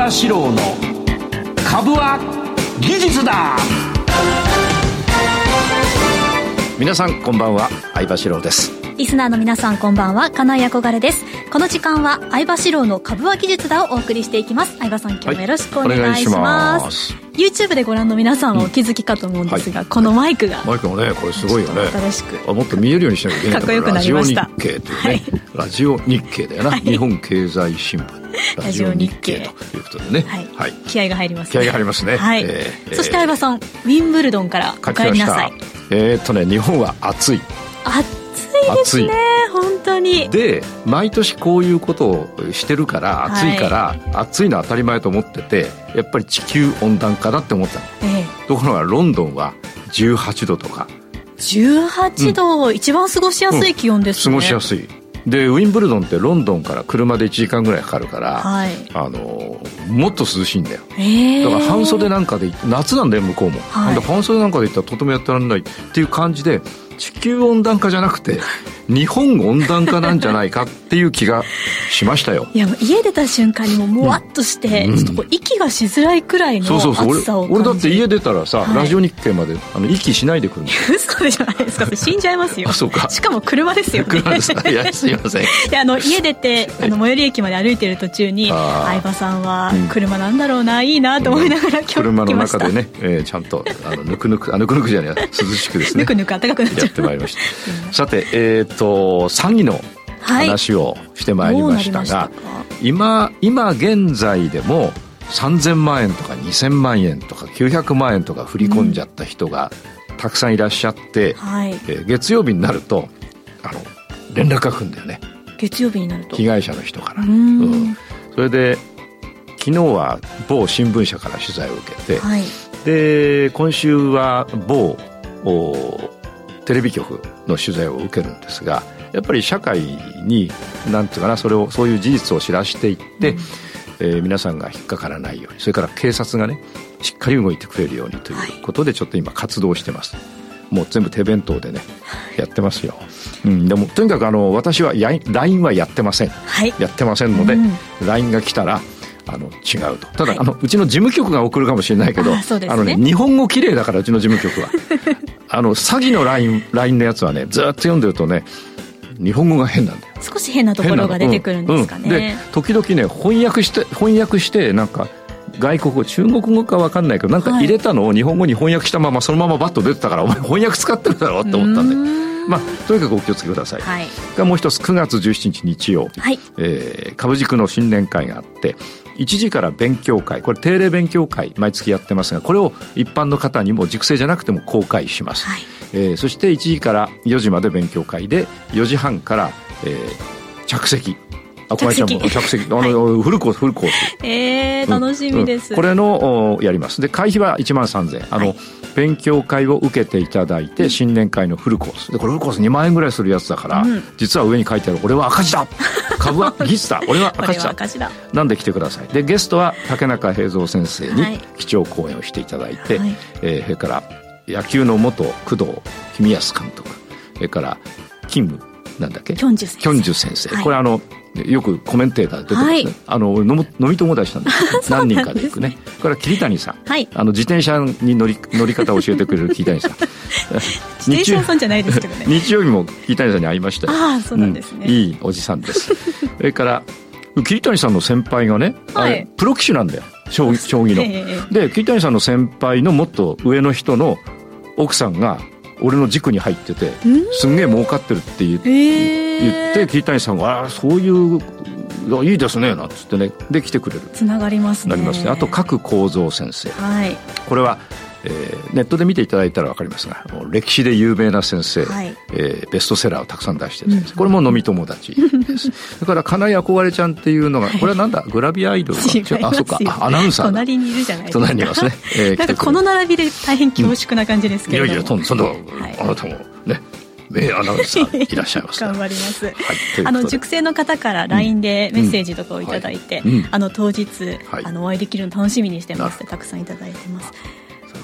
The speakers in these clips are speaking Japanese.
場志郎の株は技術だ。皆さんこんばんは。相場志郎です。リスナーの皆さんこんばんは。金井憧れです。この時間は相場志郎の株は技術だをお送りしていきます。相葉さん今日もよろしくお願いします。はいします、YouTube でご覧の皆さんはお気づきかと思うんですが、うんはい、このマイクが。マイクもねこれすごいよね。新しく。あもっと見えるようにしなきゃいけないかっこよくなりました。ラジオ日経というね、はい、ラジオ日経だよな、日本経済新聞。ラジオ日経ということでね、はい。はい、気合が入ります、ね、気合が入りますね、はい。えー、そして相葉さんウィンブルドンからお帰りなさい。えー、っとね日本は暑い。暑いですね本当に。で毎年こういうことをしてるから暑いから、はい、暑いのは当たり前と思っててやっぱり地球温暖化だって思ったの、ええ、ところがロンドンは18度とか。18度、うん、一番過ごしやすい気温ですね、うん、過ごしやすい。でウィンブルドンってロンドンから車で1時間ぐらいかかるから、はい、あのもっと涼しいんだよ、だから半袖なんかで夏なんだよ向こうも、はい、半袖なんかで行ったらとてもやってられないっていう感じで地球温暖化じゃなくて日本温暖化なんじゃないかっていう気がしましたよ。いや家出た瞬間にももわっとして、うん、ちょっとこう息がしづらいくらいの暑さを俺だって家出たらさ、はい、ラジオ日経まであの息しないでくるの。嘘じゃないですか死んじゃいますよ。あ そうか。しかも車ですよ、ね、車ですいやすいません。いやあの家出てあの最寄り駅まで歩いてる途中に相葉さんは車なんだろうな、うん、いいなと思いながら今日車の中でね、えー、ちゃんとあのぬくぬくあぬくぬくじゃない涼しくですね。ぬくぬく暖かくなっちゃってまいりました。さてえっ、ー、と詐欺の話をしてまいりましたが、はい、今今現在でも3000万円とか2000万円とか900万円とか振り込んじゃった人がたくさんいらっしゃって、うんはい、えー、月曜日になるとあの連絡が来るんだよね。月曜日になると。被害者の人から、うん、それで昨日は某新聞社から取材を受けて、はい、で今週は某テレビ局の取材を受けるんですがやっぱり社会に何ていうかなそれをそういう事実を知らしていって、うん、えー、皆さんが引っかからないようにそれから警察がねしっかり動いてくれるようにということでちょっと今活動してます、はい、もう全部手弁当でねやってますよ、うん、でもとにかくあの私は LINE はやってません、はい、やってませんので、うん、LINE が来たらあの違うと。ただ、はい、あのうちの事務局が送るかもしれないけどあ、ね、あのね日本語綺麗だからうちの事務局は あの詐欺の LINE, LINE のやつはねずっと読んでるとね日本語が変なんだよ。少し変なところが出てくるんですかね、うんうん、で時々ね翻訳して翻訳してなんか外国語中国語か分かんないけどなんか入れたのを日本語に翻訳したままそのままバッと出てたからお前翻訳使ってるだろうって思ったんで。まあ、とにかくお気をつけください。はい、がもう一つ9月17日日曜、はい。えー、株軸の新年会があって1時から勉強会。これ定例勉強会毎月やってますがこれを一般の方にも熟成じゃなくても公開します、はい。えー、そして1時から4時まで勉強会で4時半から、えー、着席あ、小林ちゃんも。着席、あの、はい、フルコース、フルコース。ええー、楽しみです、うん、これの、やります。で、会費は1万3000円。あの、はい、勉強会を受けていただいて、新年会のフルコース。で、これフルコース2万円ぐらいするやつだから、うん、実は上に書いてある、俺は赤字だ。株は技術だ。俺は赤字だ。赤字だ。なんで来てください。で、ゲストは竹中平蔵先生に基調講演をしていただいて、はい、えー、それから、野球の元工藤公康監督、それから、キムなんだっけ？キョンジュ先生。キョンジュ先生。はい、これあの、よくコメンテーター出てますね、はい、あの飲み友達なんです。何人かで行くね。これは桐谷さん、はい、あの自転車に乗り 乗り方を教えてくれる桐谷さん。自転車さんじゃないですけどね。日曜日も桐谷さんに会いましたああそうなんですね、うん、いいおじさんです。それから桐谷さんの先輩がね、はい、プロ棋士なんだよ。将棋将棋の、えー、で桐谷さんの先輩のもっと上の人の奥さんが俺の軸に入っててすんげえ儲かってるって言って、言って桐谷さんが「ああそういういいですね」なんつってねで来てくれる。つながりますね。なりますね。あと各構造先生、はい、これはえー、ネットで見ていただいたら分かりますが歴史で有名な先生、はい、えー、ベストセラーをたくさん出してる先生、うん、これも飲み友達です。それから金井憧れちゃんっていうのがこれはなんだ？グラビアアイドルか？あそうか。アナウンサー隣にいるじゃないですか。隣にいますね、えー、なんかこの並びで大変恐縮な感じですけど、うん、いやいやそんな、はい、あなたもね名アナウンサー いらっしゃいます頑張ります、はい、あの熟成の方から LINE でメッセージとかを頂いて、うん。はい、あの当日、はい、あのお会いできるの楽しみにしてます。ってたくさん頂いてます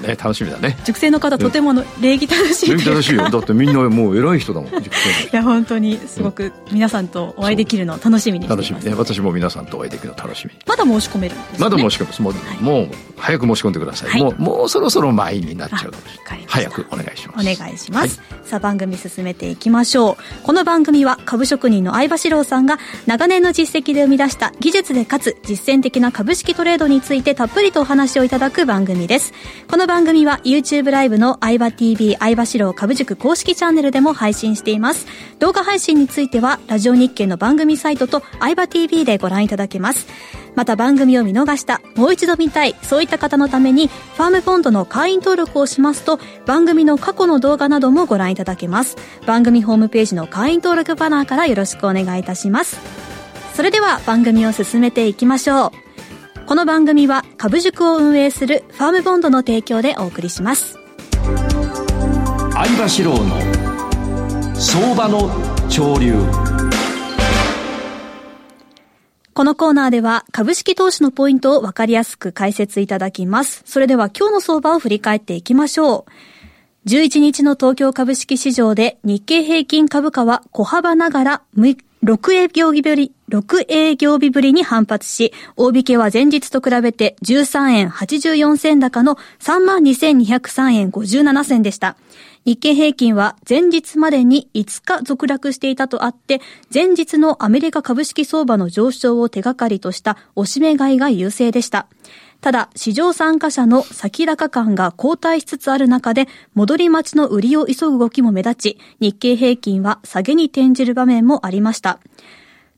ね、楽しみだね。熟成の方、とてもの礼儀正しい礼儀正しいよ。だってみんなもう偉い人だもん、熟成いや、本当にすごく皆さんとお会いできるのを楽しみにしています。楽しみね。私も皆さんとお会いできるの楽しみまだ申し込めるんです、ね、まだ申し込めます。もう、はい、もう早く申し込んでください。はい、もう、もうそろそろ前になっちゃうかもしれない。早くお願いします。お願いします。はい、さあ、番組進めていきましょう。この番組は株職人の相場志郎さんが長年の実績で生み出した技術でかつ実践的な株式トレードについてたっぷりとお話をいただく番組です。この番組は YouTube ライブの相場 TV 相場志郎株塾公式チャンネルでも配信しています。動画配信についてはラジオ日経の番組サイトと相場 TV でご覧いただけます。また番組を見逃した、もう一度見たい、そういった方のために、ファームポンドの会員登録をしますと、番組の過去の動画などもご覧いただけます。番組ホームページの会員登録バナーからよろしくお願いいたします。それでは番組を進めていきましょう。この番組は株塾を運営するファームボンドの提供でお送りします。相場志郎の相場の潮流。このコーナーでは株式投資のポイントをわかりやすく解説いただきます。それでは今日の相場を振り返っていきましょう。11日の東京株式市場で日経平均株価は小幅ながら6営業日ぶり、6営業日ぶりに反発し、大引けは前日と比べて13円84銭高の32,203円57銭でした。日経平均は前日までに5日続落していたとあって、前日のアメリカ株式相場の上昇を手がかりとした押し目買いが優勢でした。ただ、市場参加者の先高感が後退しつつある中で、戻り待ちの売りを急ぐ動きも目立ち、日経平均は下げに転じる場面もありました。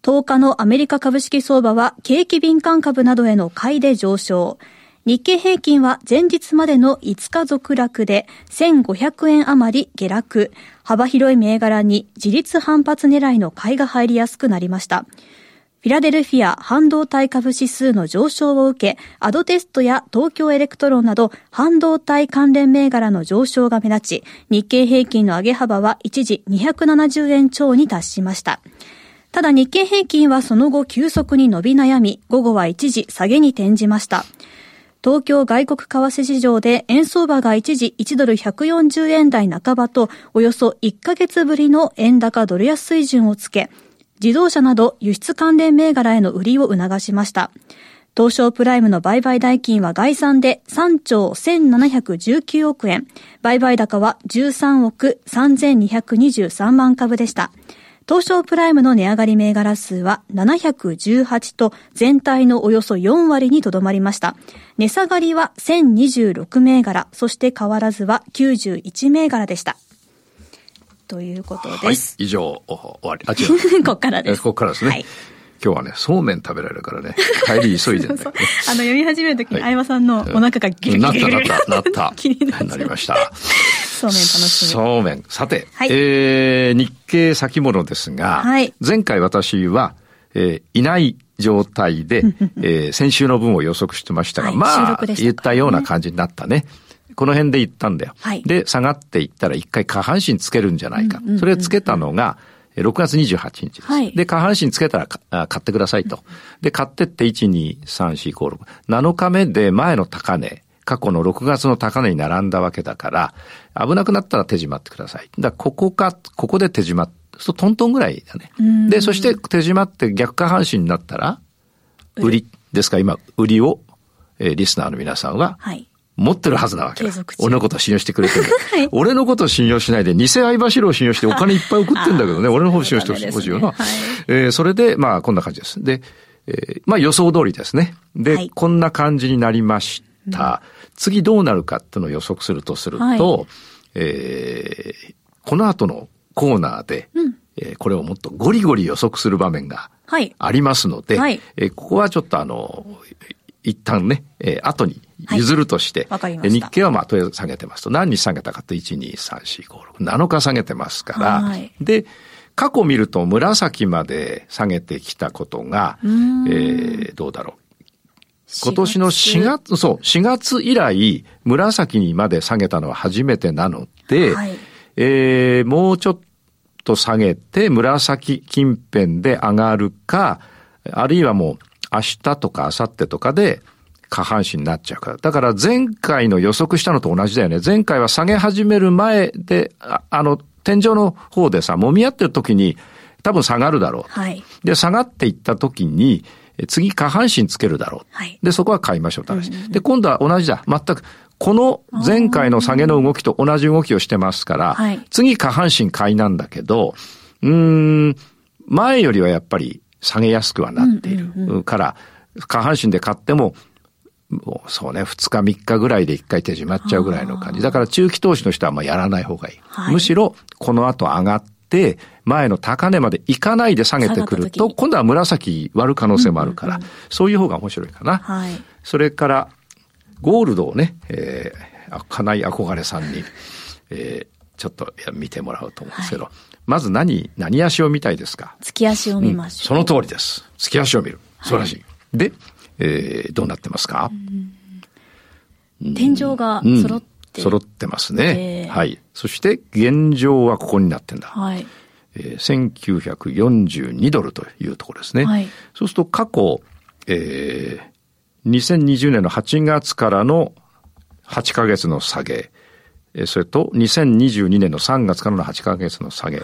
10日のアメリカ株式相場は景気敏感株などへの買いで上昇。日経平均は前日までの5日続落で1500円余り下落。幅広い銘柄に自律反発狙いの買いが入りやすくなりました。フィラデルフィア半導体株指数の上昇を受け、アドバンテストや東京エレクトロンなど半導体関連銘柄の上昇が目立ち、日経平均の上げ幅は一時270円超に達しました。ただ日経平均はその後急速に伸び悩み、午後は一時下げに転じました。東京外国為替市場で円相場が一時1ドル140円台半ばとおよそ1ヶ月ぶりの円高ドル安水準をつけ、自動車など輸出関連銘柄への売りを促しました。東証プライムの売買代金は概算で3兆1719億円、売買高は13億3223万株でした。東証プライムの値上がり銘柄数は718と全体のおよそ4割にとどまりました。値下がりは1026銘柄、そして変わらずは91銘柄でした。ということです。はい、以上、終わり。あ、違う。ここからです。ここからですね。はい今日はね、そうめん食べられるからね、帰り急いでんだよ、ね、あの、読み始めるときに、相葉さんのお腹がギリギリギリなった、なった、なった。気になりました。そうめん楽しみ。そうめん。さて、はい、えー、日経先物ですが、はい、前回私は、えー、いない状態で、えー、先週の分を予測してましたが、はい、まあ、ね、言ったような感じになったね。この辺で言ったんだよ。はい、で、下がっていったら一回下半身つけるんじゃないか。それをつけたのが、6月28日です。はい、で、下半身つけたら買ってくださいと。で、買ってって1、2、3、4、5、6。7日目で前の高値、過去の6月の高値に並んだわけだから、危なくなったら手締まってください。だここか、ここで手締まって、そうトントンぐらいだね。で、そして手締まって逆下半身になったら、売りですか、今、売りを、えー、リスナーの皆さんは、はい持ってるはずなわけだ。俺のこと信用してくれてる。はい、俺のこと信用しないで、偽相場ロを信用してお金いっぱい送ってんだけどね、俺の方信用してほしいよな。はい、えー、それで、まあ、こんな感じです。で、えー、まあ予想通りですね。で、はい、こんな感じになりました。うん、次どうなるかっていうのを予測するとすると、はい、えー、この後のコーナーで、うん、えー、これをもっとゴリゴリ予測する場面がありますので、はい、えー、ここはちょっとあの、一旦ね、えー、後に譲るとして、はい、日経はまあとりあえず下げてますと、何日下げたかって？1、2、3、4、5、6、7日下げてますから、はい、で、過去見ると紫まで下げてきたことが、えー、どうだろう。今年の4月、そう、4月以来、紫にまで下げたのは初めてなので、はい、えー、もうちょっと下げて、紫近辺で上がるか、あるいはもう明日とか明後日とかで下半身になっちゃうから。だから前回の予測したのと同じだよね。前回は下げ始める前で、ああの、天井の方でさ、揉み合ってる時に多分下がるだろう。はい。で、下がっていった時に、次下半身つけるだろう。はい。で、そこは買いましょう、ただし。で、今度は同じだ。全く。この前回の下げの動きと同じ動きをしてますから、はい、次下半身買いなんだけど、うん、前よりはやっぱり下げやすくはなっている。から、下半身で買っても、もうそうね、2日3日ぐらいで1回手締まっちゃうぐらいの感じ。だから中期投資の人はまあやらない方がいい。はい、むしろ、この後上がって、前の高値まで行かないで下げてくると、今度は紫割る可能性もあるから、そういう方が面白いかな。はい、それから、ゴールドをね、えー、金井憧れさんに、えー、ちょっと見てもらうと思うんですけど、はい、まず何、何足を見たいですか？月足を見ましょう、うん、その通りです。月足を見る。素晴らしい。はい、で、えー、どうなってますか？天井が揃って、うん、揃ってますね、えー、はい。そして現状はここになってんだ。はい。えー、1942ドルというところですね。はい。そうすると過去、えー、2020年の8月からの8ヶ月の下げ、それと2022年の3月からの8ヶ月の下げ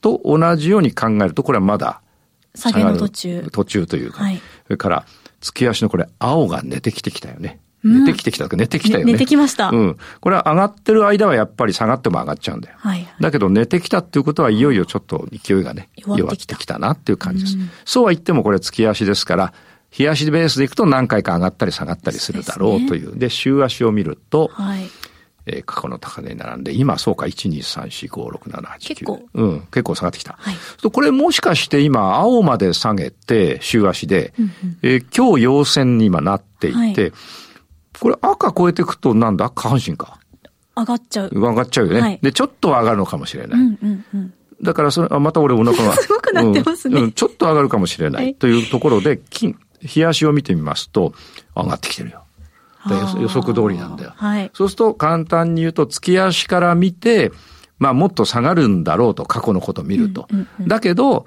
と同じように考えると、これはまだ下げの途中。途中というか、はい、それから月足のこれ青が寝てきてきたよね。寝てきてきた寝てきたよね。寝てきました。うん。これは上がってる間はやっぱり下がっても上がっちゃうんだよ。はい。だけど寝てきたっていうことはいよいよちょっと勢いがね、弱ってきたなっていう感じです。そうは言ってもこれ月足ですから、日足ベースでいくと何回か上がったり下がったりするだろうという。で、週足を見ると、はい。えー、過去の高値に並んで、今そうか、1、2、3、4、5、6、7、8、9。結構。うん、結構下がってきた。はい。これもしかして今、青まで下げて、週足で、うんうん、えー、今日陽線に今なっていて、はい、これ赤超えていくとなんだ？下半身か。上がっちゃう。上がっちゃうよね。はい、で、ちょっと上がるのかもしれない。うんうんうん、だからそれ、あ、また俺お腹が。すごくなってますね、うん、ちょっと上がるかもしれない。というところで、金、日足を見てみますと、上がってきてるよ。予測通りなんだよ。はい、そうすると簡単に言うと月足から見て、まあもっと下がるんだろうと過去のことを見ると。だけど、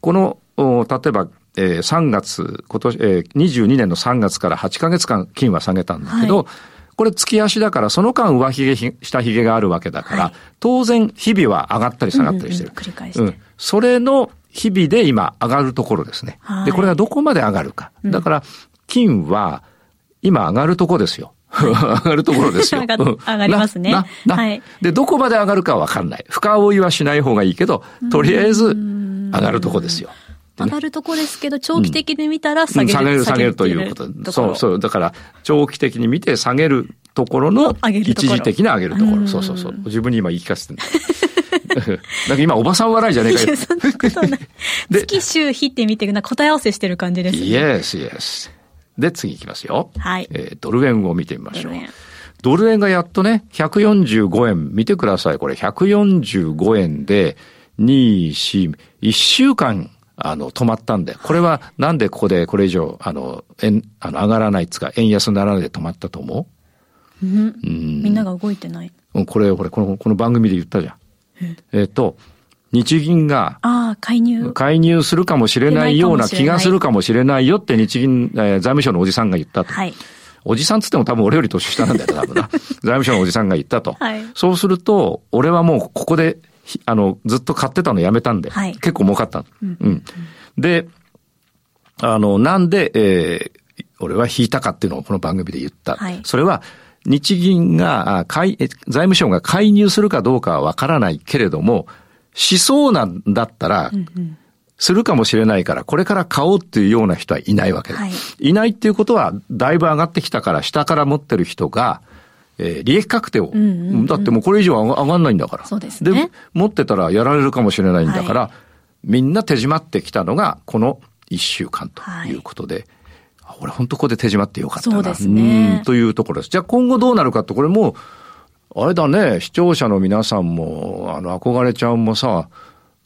この、例えば、えー、3月、今年、えー、22年の3月から8ヶ月間金は下げたんだけど、はい、これ月足だからその間上髭、下髭があるわけだから、はい、当然日々は上がったり下がったりしてる。繰り返して、うん。それの日々で今上がるところですね。はい、で、これがどこまで上がるか。だから、金は、今上がるとこですよ。上がるところですよ。上がりますね。はい。で、どこまで上がるかわかんない。深追いはしない方がいいけど、とりあえず上がるとこですよ。上がるとこですけど、長期的に見たら下げる。下げる、下げるということ。そうそう。だから、長期的に見て下げるところの、一時的な上げるところ。そうそうそう。自分に今言い聞かせてる。なんか今おばさん笑いじゃねえかよ。そんなことない。月週日って見て、な答え合わせしてる感じですね。Yes, yes. で、次いきますよ。はい。えー、ドル円を見てみましょう。ドル円がやっとね、145円、見てください。これ145円で、2、4、1週間、あの、止まったんで、これはなんでここでこれ以上、あの、円、あの、上がらないっつか、円安にならないで止まったと思う？うん。みんなが動いてない。これ、これ、この、この番組で言ったじゃん。えっ、と、日銀が、介入。介入するかもしれないような気がするかもしれないよって日銀、えー、財務省のおじさんが言ったと。はい。おじさんつっても多分俺より年下なんだよ、多分な。財務省のおじさんが言ったと。はい。そうすると、俺はもうここで、あの、ずっと買ってたのやめたんで。はい。結構儲かった。うん。うん。で、あの、なんで、えー、俺は引いたかっていうのをこの番組で言った。はい。それは、日銀が、財務省が介入するかどうかはわからないけれども、しそうなんだったら、するかもしれないから、これから買おうっていうような人はいないわけだ。はい、いないっていうことは、だいぶ上がってきたから、下から持ってる人が、えー、利益確定を、うんうんうん、だってもうこれ以上上がんないんだから。そうですね。で、持ってたらやられるかもしれないんだから、はい、みんな手締まってきたのが、この一週間ということで、はい、俺本当ここで手締まってよかったな。そうですね。というところです。じゃあ今後どうなるかって、これもう、あれだね、視聴者の皆さんも、あの、憧れちゃんもさ、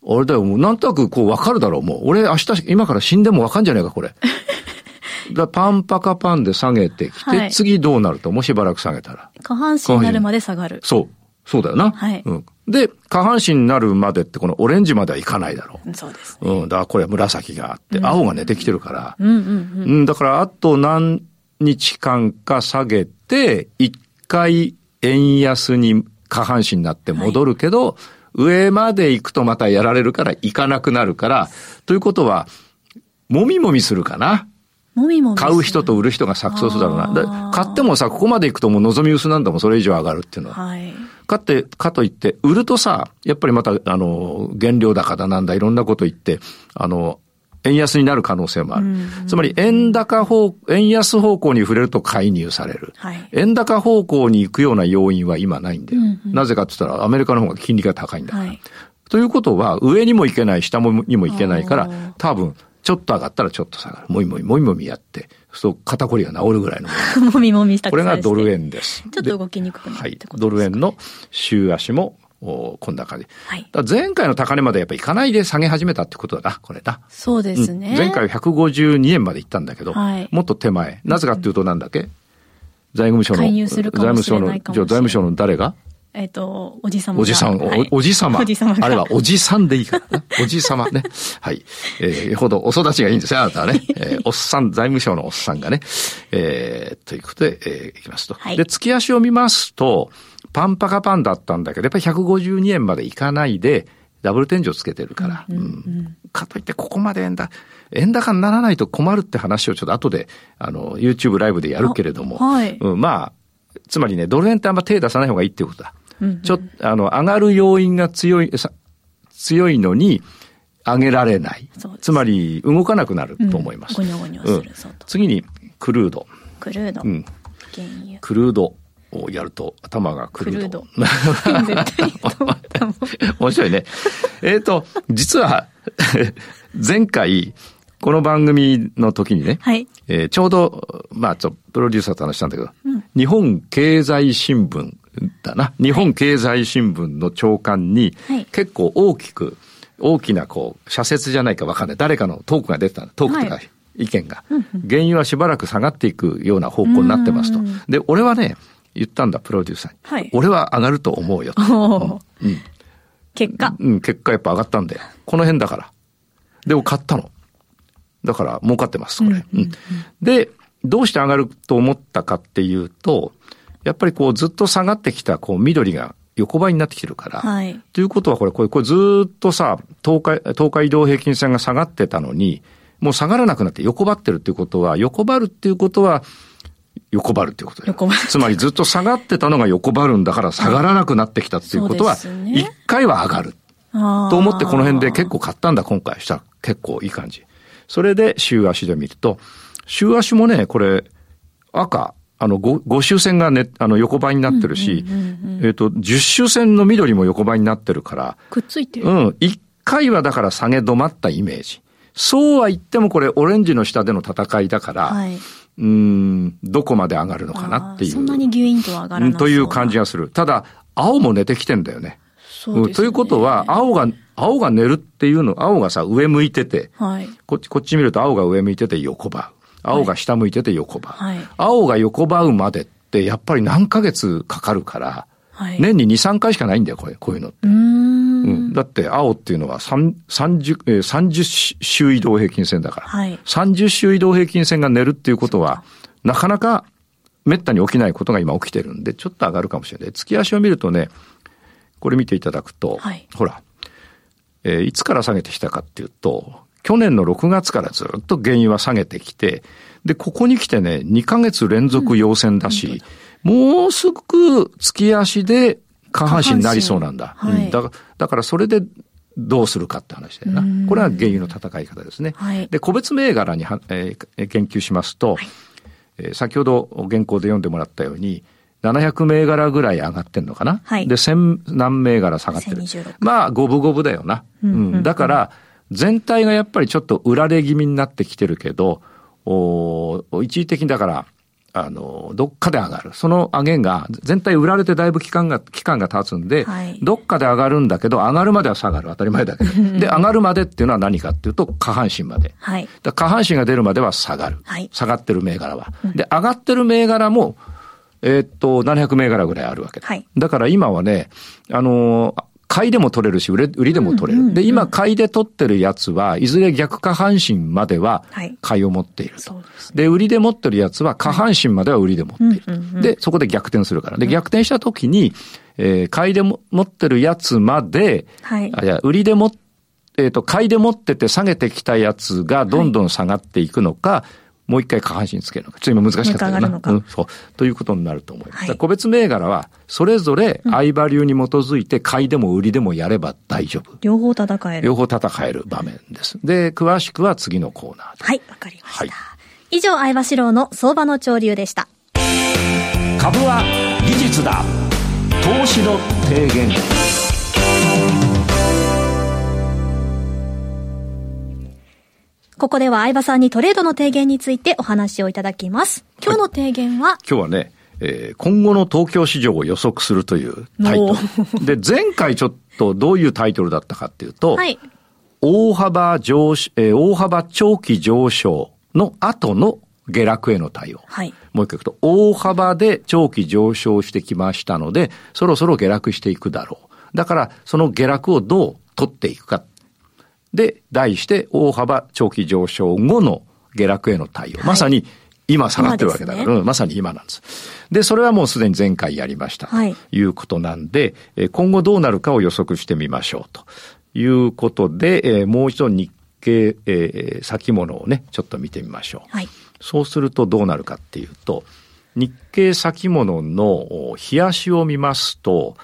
あれだよ、もうなんとなくこう分かるだろう、もう。俺明日、今から死んでも分かんじゃねえか、これ。だパンパカパンで下げてきて、はい、次どうなるともうしばらく下げたら。下半身になるまで下がる。そう。そうだよな。はい。うん。で、下半身になるまでってこのオレンジまではいかないだろう。そうです、ね、うん。だからこれ紫があって、青がね、できてるから。うんうんうん。うん、だからあと何、日間か下げて、一回円安に下半身になって戻るけど、はい、上まで行くとまたやられるから行かなくなるから、ということは、もみもみするかな。もみもみ買う人と売る人が錯綜するだろうな。買ってもさ、ここまで行くともう望み薄なんだもん、それ以上上がるっていうのは。はい。かって、かといって、売るとさ、やっぱりまた、あの、原料高だなんだ、いろんなこと言って、あの、円安になる可能性もある。つまり、円高方、円安方向に触れると介入される。はい、円高方向に行くような要因は今ないんだよ。うんうん、なぜかって言ったら、アメリカの方が金利が高いんだから。はい、ということは、上にも行けない、下もにも行けないから、多分、ちょっと上がったらちょっと下がる。もみもみ、もみもみやって、そう、肩こりが治るぐらいのも。もみもみしたこれがドル円です。ちょっと動きにくくなるはい。ドル円の週足もおこんな感じ。はい。前回の高値までやっぱいかないで下げ始めたってことだな、これだ。そうですね。うん、前回152円まで行ったんだけど、はい、もっと手前。なぜかっていうとなんだっけ？財務省の、財務省の、じゃ財務省の誰が？えっ、ー、と、おじさま。おじさん、はい、おじさま。おじさま。あれはおじさんでいいから おじさまね。はい。えー、よほどお育ちがいいんですよ、あなたはね。えー、おっさん、財務省のおっさんがね。えー、ということで、えー、いきますと。はい、で、月足を見ますと、パンパカパンだったんだけど、やっぱり152円までいかないで、ダブル天井つけてるから。うん、うん、かといってここまで円高、円高にならないと困るって話をちょっと後で、あの、YouTube ライブでやるけれども、はい、うん、まあ、つまりね、ドル円ってあんま手出さない方がいいっていうことだ。うんうん、ちょっと、あの、上がる要因が強い、強いのに、上げられない。つまり、動かなくなると思います。うん、ゴニョゴニョする、うん、次に、クルード。クルード。うん。クルード。をやると頭が狂うと。面白いね。えっ、ー、と、実は 前回、この番組の時にね、はい、えー、ちょうど、まあ、ちょプロデューサーと話したんだけど、うん、日本経済新聞だな。日本経済新聞の長官に、結構大きく、大きなこう、社説じゃないかわかんない。誰かのトークが出てたトークとか、はい、意見が、原油はしばらく下がっていくような方向になってますと。で、俺はね、言ったんだ、プロデューサーに。はい、俺は上がると思うよと。うん、結果？うん、結果やっぱ上がったんだよ。この辺だから。でも買ったの。だから儲かってます、これ。うん、で、どうして上がると思ったかっていうと、やっぱりこうずっと下がってきたこう緑が横ばいになってきてるから。はい。ということはこれ、これ、これずっとさ、東海、東海移動平均線が下がってたのに、もう下がらなくなって横ばってるっていうことは、横ばるっていうことは、横ばるっていうこと横ばる。つまりずっと下がってたのが横ばるんだから下がらなくなってきたっていうことは、一回は上がる。と思ってこの辺で結構買ったんだ、今回したら結構いい感じ。それで週足で見ると、週足もね、これ、赤、あの、5周線がね、あの、横ばいになってるし、えっ、と、10周線の緑も横ばいになってるから。くっついてるうん。一回はだから下げ止まったイメージ。そうは言ってもこれ、オレンジの下での戦いだから、はい、うん、どこまで上がるのかなっていう。そんなにギュインと上がらないという感じがする。ただ、青も寝てきてんだよね。そうね、ということは、青が、青が寝るっていうの、青がさ、上向いてて、はい、こっち、こっち見ると青が上向いてて横ばう。青が下向いてて横ばう。はい、青が横ばうまでって、やっぱり何ヶ月かかるから、はい、年に2、3回しかないんだよ、これ、こういうのって。うんうん、だって青っていうのは30、えー、30周移動平均線だから、はい、30周移動平均線が寝るっていうことは、なかなかめったに起きないことが今起きてるんで、ちょっと上がるかもしれない。月足を見るとね、これ見ていただくと、はい、ほら、えー、いつから下げてきたかっていうと、去年の6月からずっと原油は下げてきて、で、ここに来てね、2ヶ月連続陽線だし、うん、もうすぐ月足で下半身になりそうなんだ。はい、だからだからそれでどうするかって話だよな。これは原油の戦い方ですね。はい、で、個別銘柄には、えー、研究しますと、はい、えー、先ほど原稿で読んでもらったように、700銘柄ぐらい上がってんのかな、はい、で、1000何銘柄下がってる。まあ、五分五分だよな。うん、うん、だから、全体がやっぱりちょっと売られ気味になってきてるけど、お一時的にだから、あの、どっかで上がる。その上げが、全体売られてだいぶ期間が、期間が経つんで、はい、どっかで上がるんだけど、上がるまでは下がる。当たり前だけど。で、上がるまでっていうのは何かっていうと、下半身まで。はい、下半身が出るまでは下がる。はい、下がってる銘柄は。で、上がってる銘柄も、えー、っと、700銘柄ぐらいあるわけだ。はい、だから今はね、あの買いでも取れるし、売れ、売りでも取れる。で、今、買いで取ってるやつは、いずれ逆下半身までは、買いを持っていると。で、売りで持ってるやつは、下半身までは売りで持っている。で、そこで逆転するから。で、逆転した時に、えー、買いでも持ってるやつまで、はい。あ、いや、売りでも、えっ、ー、と、買いで持ってて下げてきたやつがどんどん下がっていくのか、はいもう一回下半身つけるのか。ちょっと今難しかったよな。うん、そう。ということになると思います。はい、個別銘柄は、それぞれ相場流に基づいて買いでも売りでもやれば大丈夫。両方戦える。両方戦える場面です。で、詳しくは次のコーナーで。はい、わかりました。はい、以上、相場志郎の相場の潮流でした。株は技術だ。投資の提言。ここでは相葉さんにトレードの提言についてお話をいただきます。今日の提言は、はい、今日はね、えー、今後の東京市場を予測するというタイトル。で、前回ちょっとどういうタイトルだったかっていうと、はい、大幅上、えー、大幅長期上昇の後の下落への対応。はい、もう一回いくと、大幅で長期上昇してきましたので、そろそろ下落していくだろう。だから、その下落をどう取っていくかで、題して大幅長期上昇後の下落への対応。はい、まさに今下がってるわけだから、ねうん、まさに今なんです。で、それはもうすでに前回やりました。ということなんで、はい、今後どうなるかを予測してみましょう。ということで、えー、もう一度日経、えー、先物をね、ちょっと見てみましょう。はい、そうするとどうなるかっていうと、日経先物の冷やしを見ますと、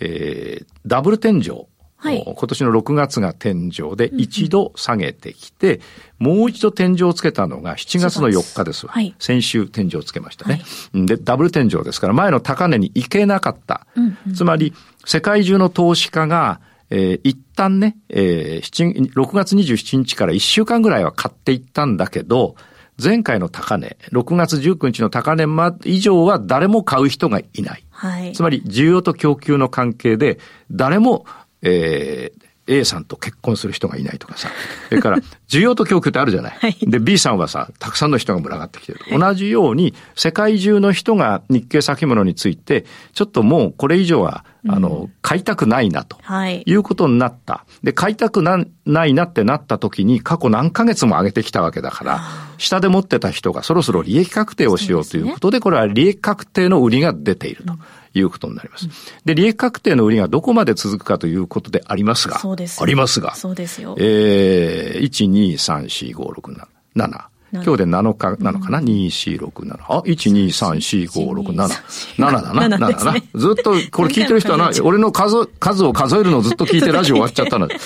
えー、ダブル天井。はい、今年の6月が天井で一度下げてきて、うんうん、もう一度天井をつけたのが7月の4日ですわ。はい、先週天井をつけましたね、はい、で、ダブル天井ですから前の高値に行けなかった。うんうん、つまり、世界中の投資家が、えー、一旦ね、えー、6月27日から1週間ぐらいは買っていったんだけど、前回の高値、6月19日の高値以上は誰も買う人がいない。はい、つまり、需要と供給の関係で、誰もえー、A さんと結婚する人がいないとかさ。それから、需要と供給ってあるじゃない。はい、で、B さんはさ、たくさんの人が群がってきてる。同じように、世界中の人が日経先物について、ちょっともうこれ以上は、あの、買いたくないなと。はい。いうことになった。で、買いたくなないなってなった時に、過去何ヶ月も上げてきたわけだから、下で持ってた人がそろそろ利益確定をしようということで、これは利益確定の売りが出ていると。いうことになります。で、利益確定の売りがどこまで続くかということでありますが、そうですありますが、そうですよ。えー、1、2、3、4、5、6、7。今日で7日なのかな、うん、?2、4、6、7。あ、1、2、3、4、5、6、7。7だな。7だな。ずっと、これ聞いてる人はな、俺の数、数を数えるのをずっと聞いて ラジオ終わっちゃったので。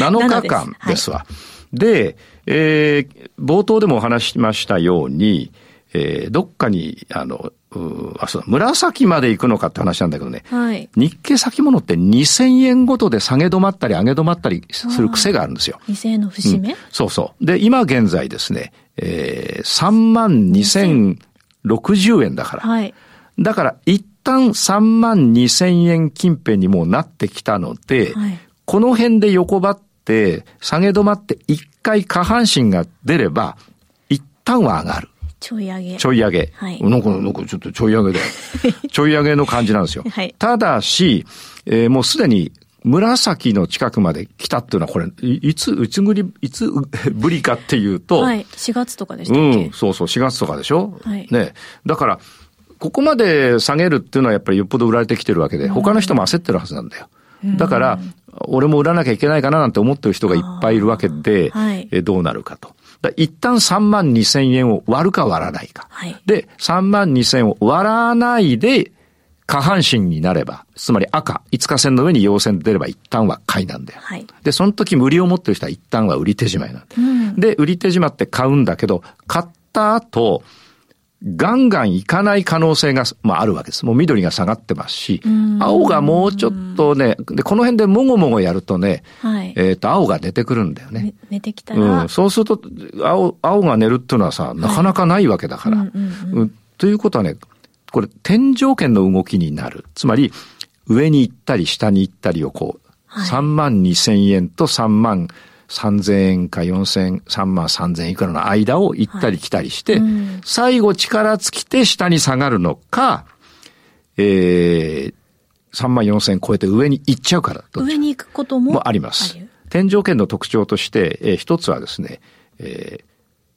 7日間ですわ。で、えー、冒頭でもお話しましたように、えー、どっかに、あの、あ、そうだ、紫まで行くのかって話なんだけどね。はい。日経先物って2000円ごとで下げ止まったり上げ止まったりする癖があるんですよ。2000円の節目、うん、そうそう。で、今現在ですね、えー、3万2060円だから。はい。だから、一旦3万2000円近辺にもうなってきたので、はい、この辺で横ばって、下げ止まって一回下半身が出れば、一旦は上がる。ちょい上げ。ちょい上げ。はい。なんか、なんかちょっとちょい上げで。ちょい上げの感じなんですよ。はい。ただし、えー、もうすでに紫の近くまで来たっていうのは、これ、いつ、うつぐり、いつ ぶりかっていうと、はい。4月とかでしたっけ？うん、そうそう、4月とかでしょ？はい。ね。だから、ここまで下げるっていうのはやっぱりよっぽど売られてきてるわけで、他の人も焦ってるはずなんだよ。だから、俺も売らなきゃいけないかななんて思ってる人がいっぱいいるわけで、はい、えどうなるかと。一旦3万2千円を割るか割らないか。はい、で、3万2千を割らないで、下半身になれば、つまり赤、5日線の上に陽線出れば一旦は買いなんだよ。はい、で、その時無理を持ってる人は一旦は売り手締まいなんだ、うん、で、売り手締まって買うんだけど、買った後、ガンガンいかない可能性が、まあ、あるわけです。もう緑が下がってますし、青がもうちょっとね、で、この辺でもごもごやるとね、はい、えっ、と、青が出てくるんだよね。寝てきたら、うん。そうすると、青、青が寝るっていうのはさ、なかなかないわけだから。ということはね、これ、天井圏の動きになる。つまり、上に行ったり下に行ったりをこう、はい、3万2千円と3万3000円か4000、3万3000円いくらの間を行ったり来たりして、はいうん、最後力尽きて下に下がるのか、えー、3万4000円超えて上に行っちゃうから。上に行くこともあります。天井圏の特徴として、えー、一つはですね、えー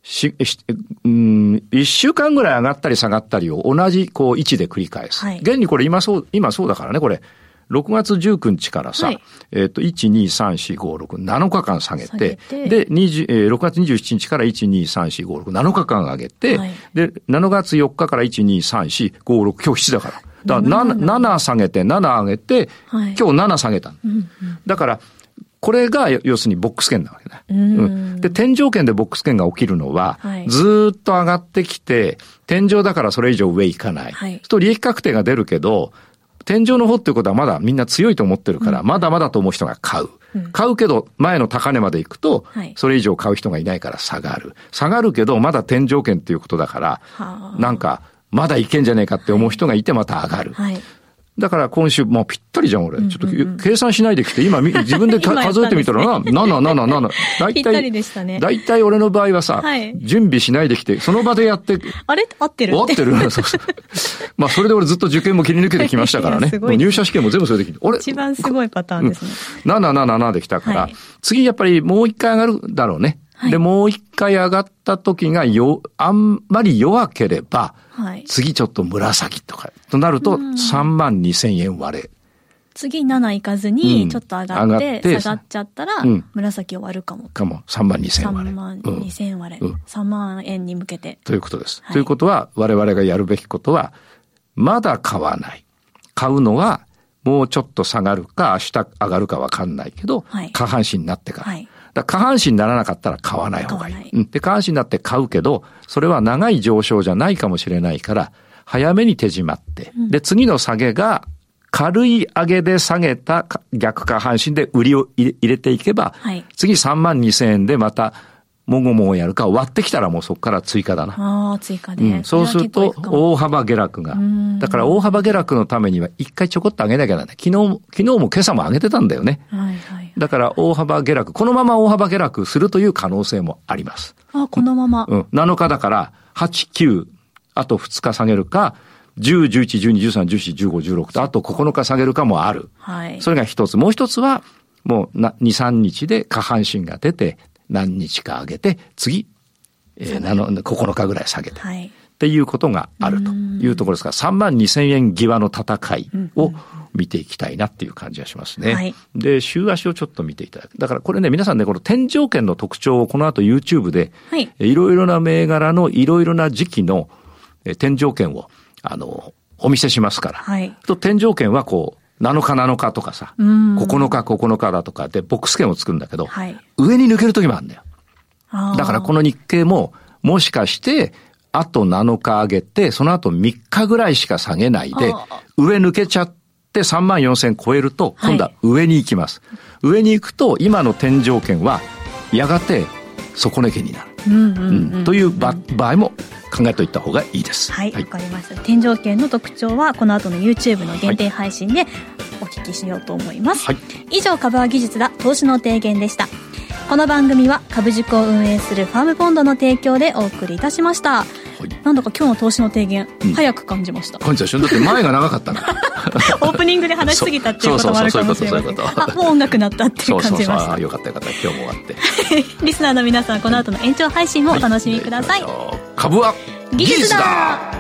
し、し、うん、一週間ぐらい上がったり下がったりを同じこう位置で繰り返す。はい、現にこれ今そう、今そうだからね、これ。6月19日からさ、はい、えっ、と、1、2、3、4、5、6、7日間下げて、げて。で、20えー、6月27日から1、2、3、4、5、6、7日間上げて、はい、で、7月4日から1、2、3、4、5、6、今日7だから。だから7、7下げて、7上げて、はい、今日7下げた、うんうん、だから、これが要するにボックス圏なわけね。うん、で、天井圏でボックス圏が起きるのは、はい、ずっと上がってきて、天井だからそれ以上上行かない。はい、と利益確定が出るけど、天井の方っていうことはまだみんな強いと思ってるから、うん、まだまだと思う人が買う。うん、買うけど、前の高値まで行くと、それ以上買う人がいないから下がる。下がるけど、まだ天井圏っていうことだから、なんか、まだいけんじゃねえかって思う人がいてまた上がる。はい、だから今週、もうぴったりじゃん、俺。ちょっと計算しないできて、今 自分で数えてみたらな、7、7、7。大体、ね、大体俺の場合はさ、はい、準備しないできて、その場でやって。あれ？合ってる合ってる？まあ、それで俺ずっと受験も切り抜けてきましたからね。入社試験も全部それできて。俺一番すごいパターンですね。うん、7、7、7できたから、はい、次やっぱりもう一回上がるだろうね。はい、で、もう一回上がった時がよ、あんまり弱ければ、はい、次ちょっと紫とか、となると3万2千円割れ。次7いかずに、ちょっと上がって、下がっちゃったら、紫を割るかも。かも。3万2千割れ。3万2千割れ。3万円に向けて。ということです。ということは、我々がやるべきことは、まだ買わない。買うのは、もうちょっと下がるか、明日上がるかわかんないけど、下半身になってから。だ下半身にならなかったら買わない方がいい。い。うん、で、下半身になって買うけど、それは長い上昇じゃないかもしれないから、早めに手締まって、うん、で、次の下げが軽い上げで下げた逆下半身で売りを入れていけば、はい、次3万2千円でまたもごもごやるか割ってきたらもうそこから追加だな。ああ、追加で、うん。そうすると大幅下落が。だから大幅下落のためには一回ちょこっと上げなきゃならない。昨日、昨日も今朝も上げてたんだよね。はいはい、だから大幅下落、このまま大幅下落するという可能性もあります。あこのまま。うん。7日だから8、9、あと2日下げるか、10、11、12、13、14、15、16と、あと9日下げるかもある。はい。それが一つ。もう一つは、もうな2、3日で下半身が出て、何日か上げて、次、えー、9日ぐらい下げて。はい。っていうことがあるというところですから、3万2千円際の戦いを見ていきたいなっていう感じがしますね。はい、で、週足をちょっと見ていただく。だからこれね、皆さんね、この天井圏の特徴をこの後 YouTube で、はい、いろいろな銘柄のいろいろな時期の天井圏を、あの、お見せしますから。はい。と天井圏はこう、7日7日とかさ、9日9日だとかでボックス券を作るんだけど、はい、上に抜ける時もあるんだよ。だからこの日経も、もしかして、あと7日上げて、その後3日ぐらいしか下げないで、上抜けちゃって3万4千超えると、今度は上に行きます。はい、上に行くと、今の天井圏は、やがて底値圏になる。という場合も考えておいた方がいいです。はい、わ、はい、かりました。天井圏の特徴は、この後の YouTube の限定配信でお聞きしようと思います。はい、以上、株は技術だ、投資の提言でした。この番組は株塾を運営するファームポンドの提供でお送りいたしました。はい、なんだか今日の投資の提言、うん、早く感じました。感じただって前が長かったな。オープニングで話しすぎたっていうこともあるかもしれません。あ、もう音楽なったっていう感じました。そうそうそうよかったよかった。今日も終わって。リスナーの皆さん、この後の延長配信もお楽しみください。株は技術だ